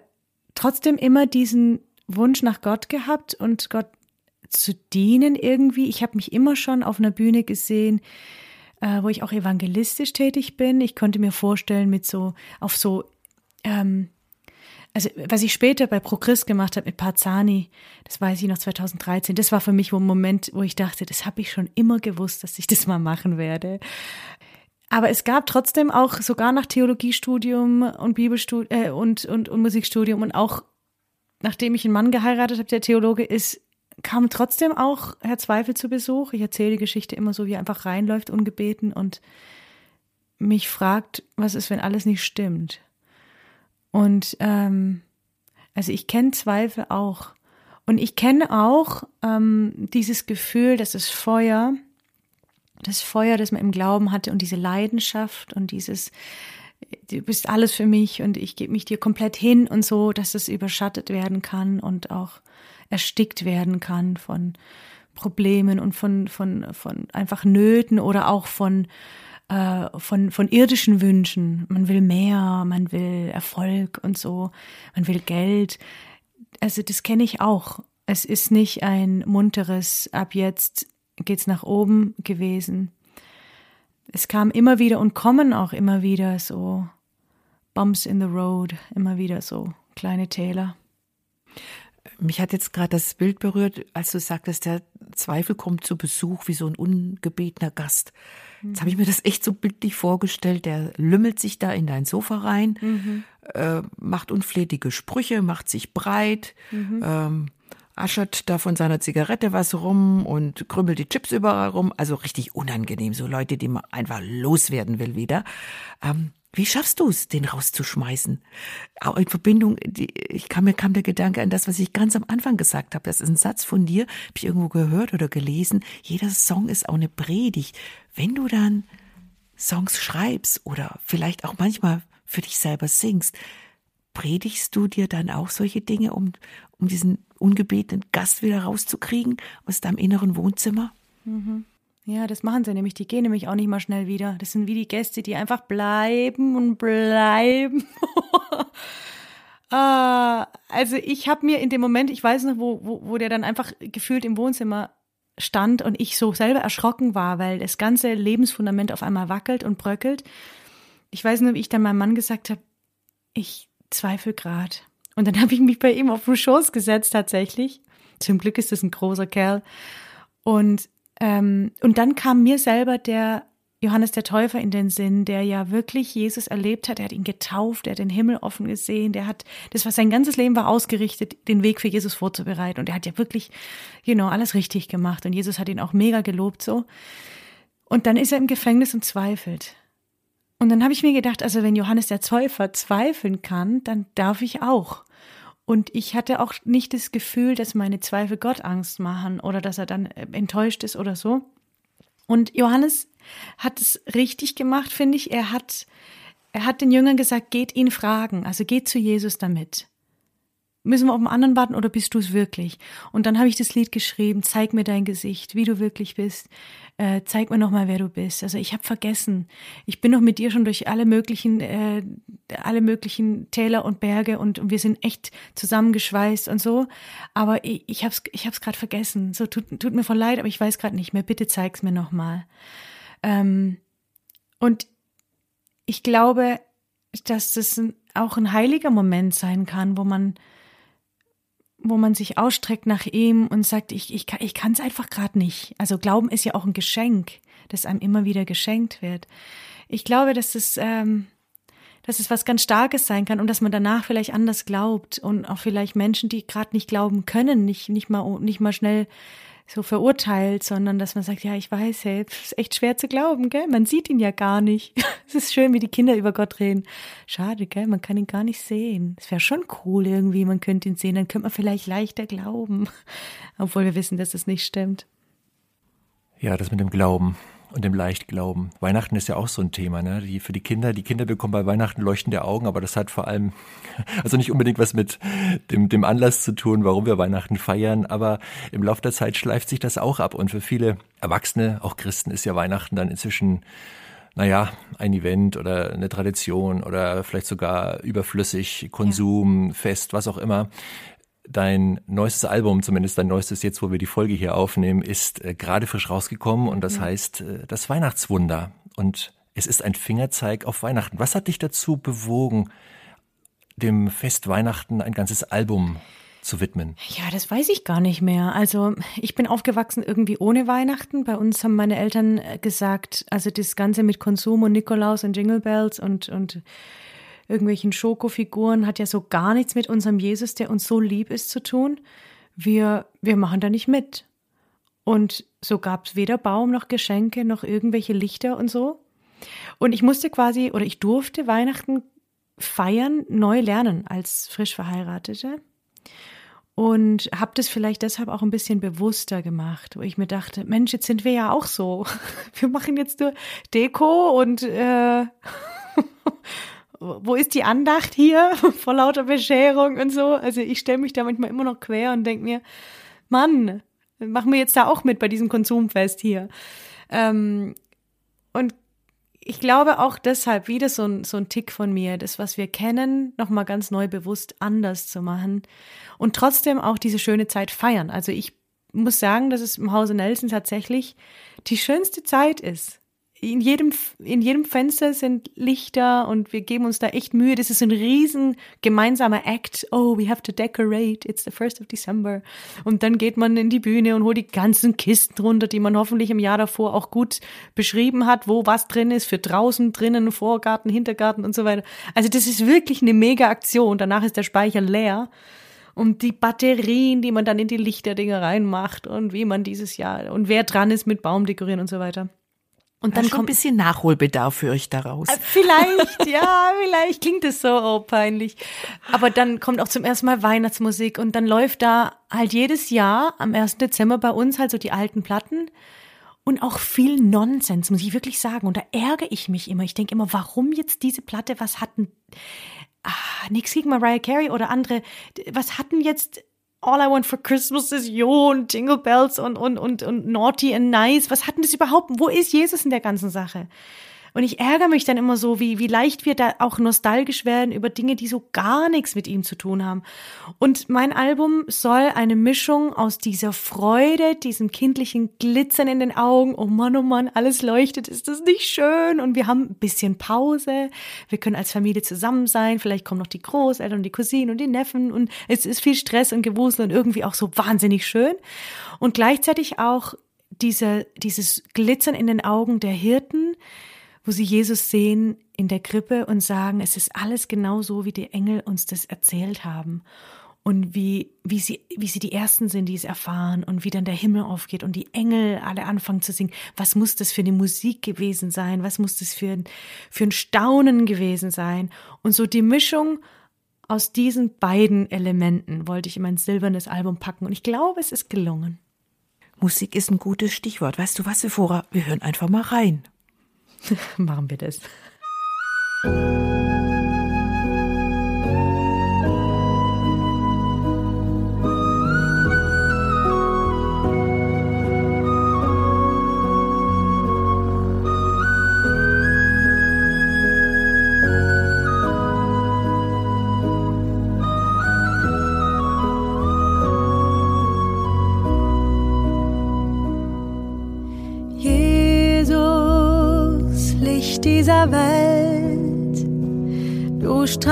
trotzdem immer diesen Wunsch nach Gott gehabt und Gott zu dienen irgendwie. Ich habe mich immer schon auf einer Bühne gesehen, äh, wo ich auch evangelistisch tätig bin. Ich konnte mir vorstellen, mit so auf so ähm, also was ich später bei ProChrist gemacht habe mit Parzani, das weiß ich noch 2013, das war für mich ein Moment, wo ich dachte, das habe ich schon immer gewusst, dass ich das mal machen werde. Aber es gab trotzdem auch sogar nach Theologiestudium und Bibelstudium äh, und, und, und Musikstudium und auch nachdem ich einen Mann geheiratet habe, der Theologe ist, kam trotzdem auch Herr Zweifel zu Besuch. Ich erzähle die Geschichte immer so, wie er einfach reinläuft, ungebeten und mich fragt, was ist, wenn alles nicht stimmt. Und ähm, also ich kenne Zweifel auch. Und ich kenne auch ähm, dieses Gefühl, dass das Feuer, das Feuer, das man im Glauben hatte und diese Leidenschaft und dieses, du bist alles für mich und ich gebe mich dir komplett hin und so, dass das überschattet werden kann und auch erstickt werden kann von Problemen und von, von, von einfach Nöten oder auch von äh, von, von irdischen Wünschen. Man will mehr, man will Erfolg und so, man will Geld. Also das kenne ich auch. Es ist nicht ein munteres, ab jetzt geht's nach oben gewesen. Es kam immer wieder und kommen auch immer wieder so Bumps in the Road, immer wieder so kleine Täler. Mich hat jetzt gerade das Bild berührt, als du sagtest, der Zweifel kommt zu Besuch wie so ein ungebetener Gast. Jetzt habe ich mir das echt so bildlich vorgestellt. Der lümmelt sich da in dein Sofa rein, mhm. äh, macht unflätige Sprüche, macht sich breit, mhm. ähm, aschert da von seiner Zigarette was rum und krümmelt die Chips überall rum. Also richtig unangenehm, so Leute, die man einfach loswerden will wieder. Ähm, wie schaffst du es, den rauszuschmeißen? Auch in Verbindung, die, ich kam mir kam der Gedanke an das, was ich ganz am Anfang gesagt habe. Das ist ein Satz von dir, habe ich irgendwo gehört oder gelesen. Jeder Song ist auch eine Predigt. Wenn du dann Songs schreibst oder vielleicht auch manchmal für dich selber singst, predigst du dir dann auch solche Dinge, um, um diesen ungebetenen Gast wieder rauszukriegen aus deinem inneren Wohnzimmer? Mhm. Ja, das machen sie nämlich. Die gehen nämlich auch nicht mal schnell wieder. Das sind wie die Gäste, die einfach bleiben und bleiben. ah, also ich habe mir in dem Moment, ich weiß noch, wo, wo, wo der dann einfach gefühlt im Wohnzimmer stand und ich so selber erschrocken war, weil das ganze Lebensfundament auf einmal wackelt und bröckelt. Ich weiß nur, wie ich dann meinem Mann gesagt habe, ich zweifle grad. Und dann habe ich mich bei ihm auf den Schoß gesetzt tatsächlich. Zum Glück ist das ein großer Kerl. Und ähm, und dann kam mir selber der Johannes der Täufer in den Sinn, der ja wirklich Jesus erlebt hat. Er hat ihn getauft, er hat den Himmel offen gesehen, der hat, das war sein ganzes Leben war ausgerichtet, den Weg für Jesus vorzubereiten. Und er hat ja wirklich, you know, alles richtig gemacht. Und Jesus hat ihn auch mega gelobt so. Und dann ist er im Gefängnis und zweifelt. Und dann habe ich mir gedacht, also wenn Johannes der Täufer zweifeln kann, dann darf ich auch. Und ich hatte auch nicht das Gefühl, dass meine Zweifel Gott Angst machen oder dass er dann äh, enttäuscht ist oder so. Und Johannes hat es richtig gemacht, finde ich. Er hat, er hat den Jüngern gesagt, geht ihn fragen, also geht zu Jesus damit. Müssen wir auf den anderen warten oder bist du es wirklich? Und dann habe ich das Lied geschrieben, zeig mir dein Gesicht, wie du wirklich bist. Äh, zeig mir nochmal, wer du bist. Also ich habe vergessen. Ich bin noch mit dir schon durch alle möglichen, äh, alle möglichen Täler und Berge und, und wir sind echt zusammengeschweißt und so. Aber ich, ich habe es ich hab's gerade vergessen. So tut, tut mir voll leid, aber ich weiß gerade nicht mehr. Bitte zeig's mir nochmal. Ähm, und ich glaube, dass das auch ein heiliger Moment sein kann, wo man wo man sich ausstreckt nach ihm und sagt, ich, ich, ich kann es einfach gerade nicht. Also Glauben ist ja auch ein Geschenk, das einem immer wieder geschenkt wird. Ich glaube, dass es, ähm, dass es was ganz Starkes sein kann und dass man danach vielleicht anders glaubt und auch vielleicht Menschen, die gerade nicht glauben können, nicht, nicht, mal, nicht mal schnell so verurteilt, sondern dass man sagt, ja, ich weiß, hey, ist echt schwer zu glauben, gell? Man sieht ihn ja gar nicht. Es ist schön, wie die Kinder über Gott reden. Schade, gell? Man kann ihn gar nicht sehen. Es wäre schon cool irgendwie, man könnte ihn sehen, dann könnte man vielleicht leichter glauben. Obwohl wir wissen, dass das nicht stimmt. Ja, das mit dem Glauben und dem Leichtglauben. Weihnachten ist ja auch so ein Thema, ne? Die, für die Kinder, die Kinder bekommen bei Weihnachten leuchtende Augen, aber das hat vor allem, also nicht unbedingt was mit dem, dem Anlass zu tun, warum wir Weihnachten feiern, aber im Laufe der Zeit schleift sich das auch ab und für viele Erwachsene, auch Christen, ist ja Weihnachten dann inzwischen naja, ein Event oder eine Tradition oder vielleicht sogar überflüssig, Konsum, ja. Fest, was auch immer. Dein neuestes Album, zumindest dein neuestes jetzt, wo wir die Folge hier aufnehmen, ist äh, gerade frisch rausgekommen und das mhm. heißt äh, das Weihnachtswunder. Und es ist ein Fingerzeig auf Weihnachten. Was hat dich dazu bewogen, dem Fest Weihnachten ein ganzes Album zu widmen? Ja, das weiß ich gar nicht mehr. Also ich bin aufgewachsen irgendwie ohne Weihnachten. Bei uns haben meine Eltern äh, gesagt, also das Ganze mit Konsum und Nikolaus und Jingle Bells und, und irgendwelchen Schokofiguren hat ja so gar nichts mit unserem Jesus, der uns so lieb ist, zu tun. Wir, wir machen da nicht mit. Und so gab es weder Baum noch Geschenke noch irgendwelche Lichter und so. Und ich musste quasi oder ich durfte Weihnachten feiern, neu lernen als frisch Verheiratete. Und habe das vielleicht deshalb auch ein bisschen bewusster gemacht, wo ich mir dachte, Mensch, jetzt sind wir ja auch so. Wir machen jetzt nur Deko und äh, wo ist die Andacht hier vor lauter Bescherung und so. Also ich stelle mich da manchmal immer noch quer und denke mir, Mann, machen wir jetzt da auch mit bei diesem Konsumfest hier. Ähm, und ich glaube auch deshalb wieder so ein, so ein Tick von mir, das, was wir kennen, nochmal ganz neu bewusst anders zu machen und trotzdem auch diese schöne Zeit feiern. Also ich muss sagen, dass es im Hause Nelson tatsächlich die schönste Zeit ist in jedem, in jedem Fenster sind Lichter und wir geben uns da echt Mühe. Das ist ein riesen gemeinsamer Act. Oh, we have to decorate. It's the first of December. Und dann geht man in die Bühne und holt die ganzen Kisten runter, die man hoffentlich im Jahr davor auch gut beschrieben hat, wo was drin ist, für draußen, drinnen, Vorgarten, Hintergarten und so weiter. Also das ist wirklich eine mega Aktion. Danach ist der Speicher leer und die Batterien, die man dann in die Lichterdinger reinmacht und wie man dieses Jahr und wer dran ist mit Baum dekorieren und so weiter. Und dann ja, kommt ein bisschen Nachholbedarf für euch daraus. Äh, vielleicht, ja, vielleicht klingt es so oh, peinlich. Aber dann kommt auch zum ersten Mal Weihnachtsmusik und dann läuft da halt jedes Jahr am 1. Dezember bei uns halt so die alten Platten und auch viel Nonsens, muss ich wirklich sagen. Und da ärgere ich mich immer. Ich denke immer, warum jetzt diese Platte? Was hatten, ah, nix gegen Mariah Carey oder andere, was hatten jetzt All I Want for Christmas is You und Jingle Bells und, und, und, und Naughty and Nice. Was hat denn das überhaupt? Wo ist Jesus in der ganzen Sache? Und ich ärgere mich dann immer so, wie, wie leicht wir da auch nostalgisch werden über Dinge, die so gar nichts mit ihm zu tun haben. Und mein Album soll eine Mischung aus dieser Freude, diesem kindlichen Glitzern in den Augen, oh Mann, oh Mann, alles leuchtet, ist das nicht schön? Und wir haben ein bisschen Pause, wir können als Familie zusammen sein, vielleicht kommen noch die Großeltern und die Cousinen und die Neffen und es ist viel Stress und Gewusel und irgendwie auch so wahnsinnig schön. Und gleichzeitig auch diese, dieses Glitzern in den Augen der Hirten, wo sie Jesus sehen in der Krippe und sagen, es ist alles genau so, wie die Engel uns das erzählt haben. Und wie, wie, sie, wie sie die Ersten sind, die es erfahren und wie dann der Himmel aufgeht und die Engel alle anfangen zu singen. Was muss das für eine Musik gewesen sein? Was muss das für ein, für ein Staunen gewesen sein? Und so die Mischung aus diesen beiden Elementen wollte ich in mein silbernes Album packen und ich glaube, es ist gelungen. Musik ist ein gutes Stichwort. Weißt du was, Sephora? Wir hören einfach mal rein. Machen wir das.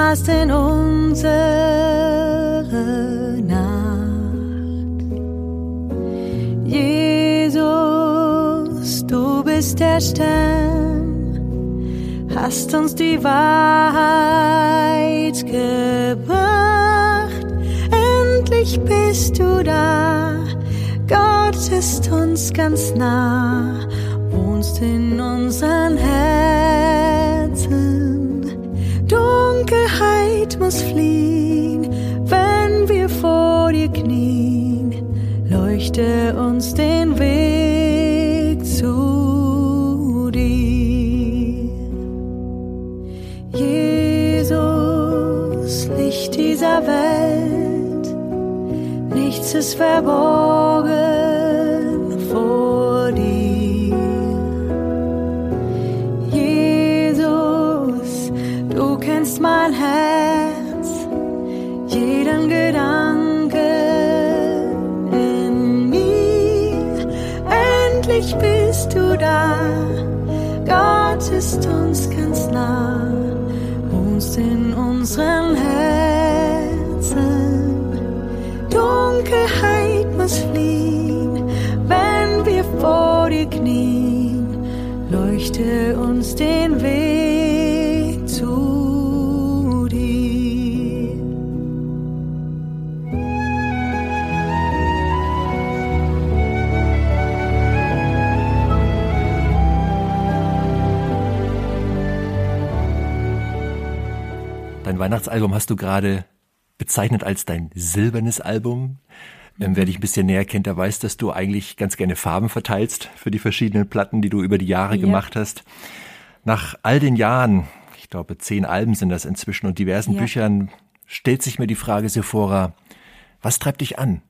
Strahlst in unsere Nacht. Jesus, du bist der Stern, hast uns die Wahrheit gebracht. Endlich bist du da, Gott ist uns ganz nah wohnst in unseren Herzen. Dunkelheit muss fliehen, wenn wir vor dir knien. Leuchte uns den Weg zu dir. Jesus, Licht dieser Welt, nichts ist verborgen mein Herz, jeden Gedanke in mir. Endlich bist du da, Gott ist uns ganz nah, wohnst in unseren Herzen. Dunkelheit muss fliehen, wenn wir vor dir knien, leuchte uns den Weg. Weihnachtsalbum hast du gerade bezeichnet als dein silbernes Album. Ähm, wer dich ein bisschen näher kennt, der weiß, dass du eigentlich ganz gerne Farben verteilst für die verschiedenen Platten, die du über die Jahre ja. gemacht hast. Nach all den Jahren, ich glaube zehn Alben sind das inzwischen und diversen ja. Büchern, stellt sich mir die Frage, Sephora, was treibt dich an?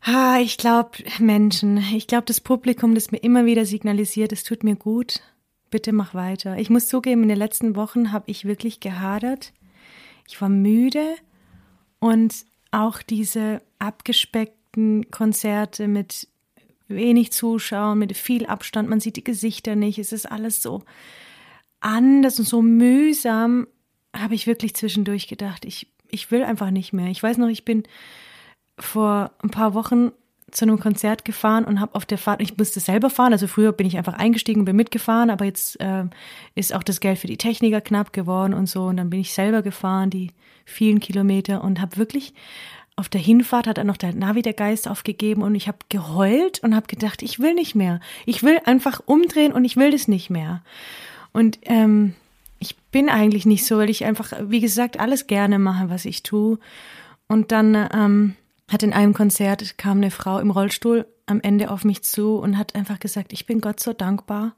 Ah, ich glaube Menschen. Ich glaube das Publikum, das mir immer wieder signalisiert, es tut mir gut. Bitte mach weiter. Ich muss zugeben, in den letzten Wochen habe ich wirklich gehadert ich war müde und auch diese abgespeckten Konzerte mit wenig Zuschauern, mit viel Abstand, man sieht die Gesichter nicht, es ist alles so anders und so mühsam, habe ich wirklich zwischendurch gedacht, ich, ich will einfach nicht mehr. Ich weiß noch, ich bin vor ein paar Wochen zu einem Konzert gefahren und habe auf der Fahrt, ich musste selber fahren, also früher bin ich einfach eingestiegen, bin mitgefahren, aber jetzt äh, ist auch das Geld für die Techniker knapp geworden und so und dann bin ich selber gefahren, die vielen Kilometer und habe wirklich auf der Hinfahrt hat er noch der Navi der Geist aufgegeben und ich habe geheult und habe gedacht, ich will nicht mehr. Ich will einfach umdrehen und ich will das nicht mehr. Und ähm, ich bin eigentlich nicht so, weil ich einfach, wie gesagt, alles gerne mache, was ich tue. Und dann ähm, hat in einem Konzert kam eine Frau im Rollstuhl am Ende auf mich zu und hat einfach gesagt, ich bin Gott so dankbar,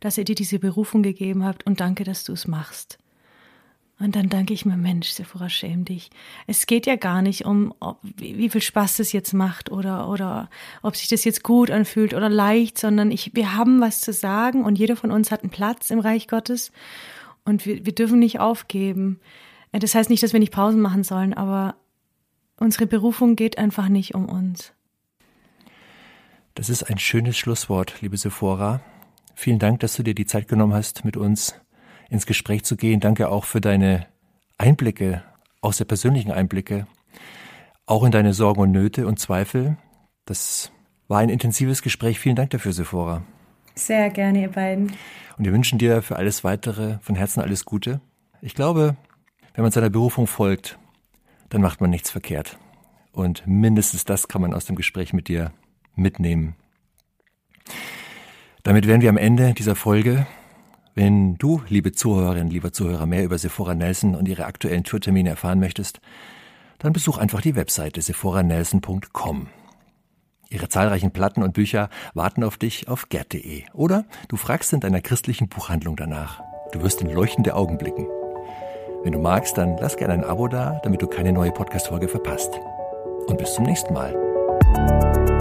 dass ihr dir diese Berufung gegeben habt und danke, dass du es machst. Und dann danke ich mir, Mensch, Sephora, schäm dich. Es geht ja gar nicht um, ob, wie viel Spaß das jetzt macht oder, oder ob sich das jetzt gut anfühlt oder leicht, sondern ich, wir haben was zu sagen und jeder von uns hat einen Platz im Reich Gottes und wir, wir dürfen nicht aufgeben. Das heißt nicht, dass wir nicht Pausen machen sollen, aber Unsere Berufung geht einfach nicht um uns. Das ist ein schönes Schlusswort, liebe Sephora. Vielen Dank, dass du dir die Zeit genommen hast, mit uns ins Gespräch zu gehen. Danke auch für deine Einblicke, auch sehr persönlichen Einblicke, auch in deine Sorgen und Nöte und Zweifel. Das war ein intensives Gespräch. Vielen Dank dafür, Sephora. Sehr gerne, ihr beiden. Und wir wünschen dir für alles weitere von Herzen alles Gute. Ich glaube, wenn man seiner Berufung folgt, dann macht man nichts verkehrt. Und mindestens das kann man aus dem Gespräch mit dir mitnehmen. Damit wären wir am Ende dieser Folge Wenn du, liebe Zuhörerin, lieber Zuhörer, mehr über Sephora Nelson und ihre aktuellen Tourtermine erfahren möchtest, dann besuch einfach die Webseite sephoranelson.com. Ihre zahlreichen Platten und Bücher warten auf dich auf gerd.de. Oder du fragst in deiner christlichen Buchhandlung danach. Du wirst in leuchtende Augen blicken. Wenn du magst, dann lass gerne ein Abo da, damit du keine neue Podcast-Folge verpasst. Und bis zum nächsten Mal.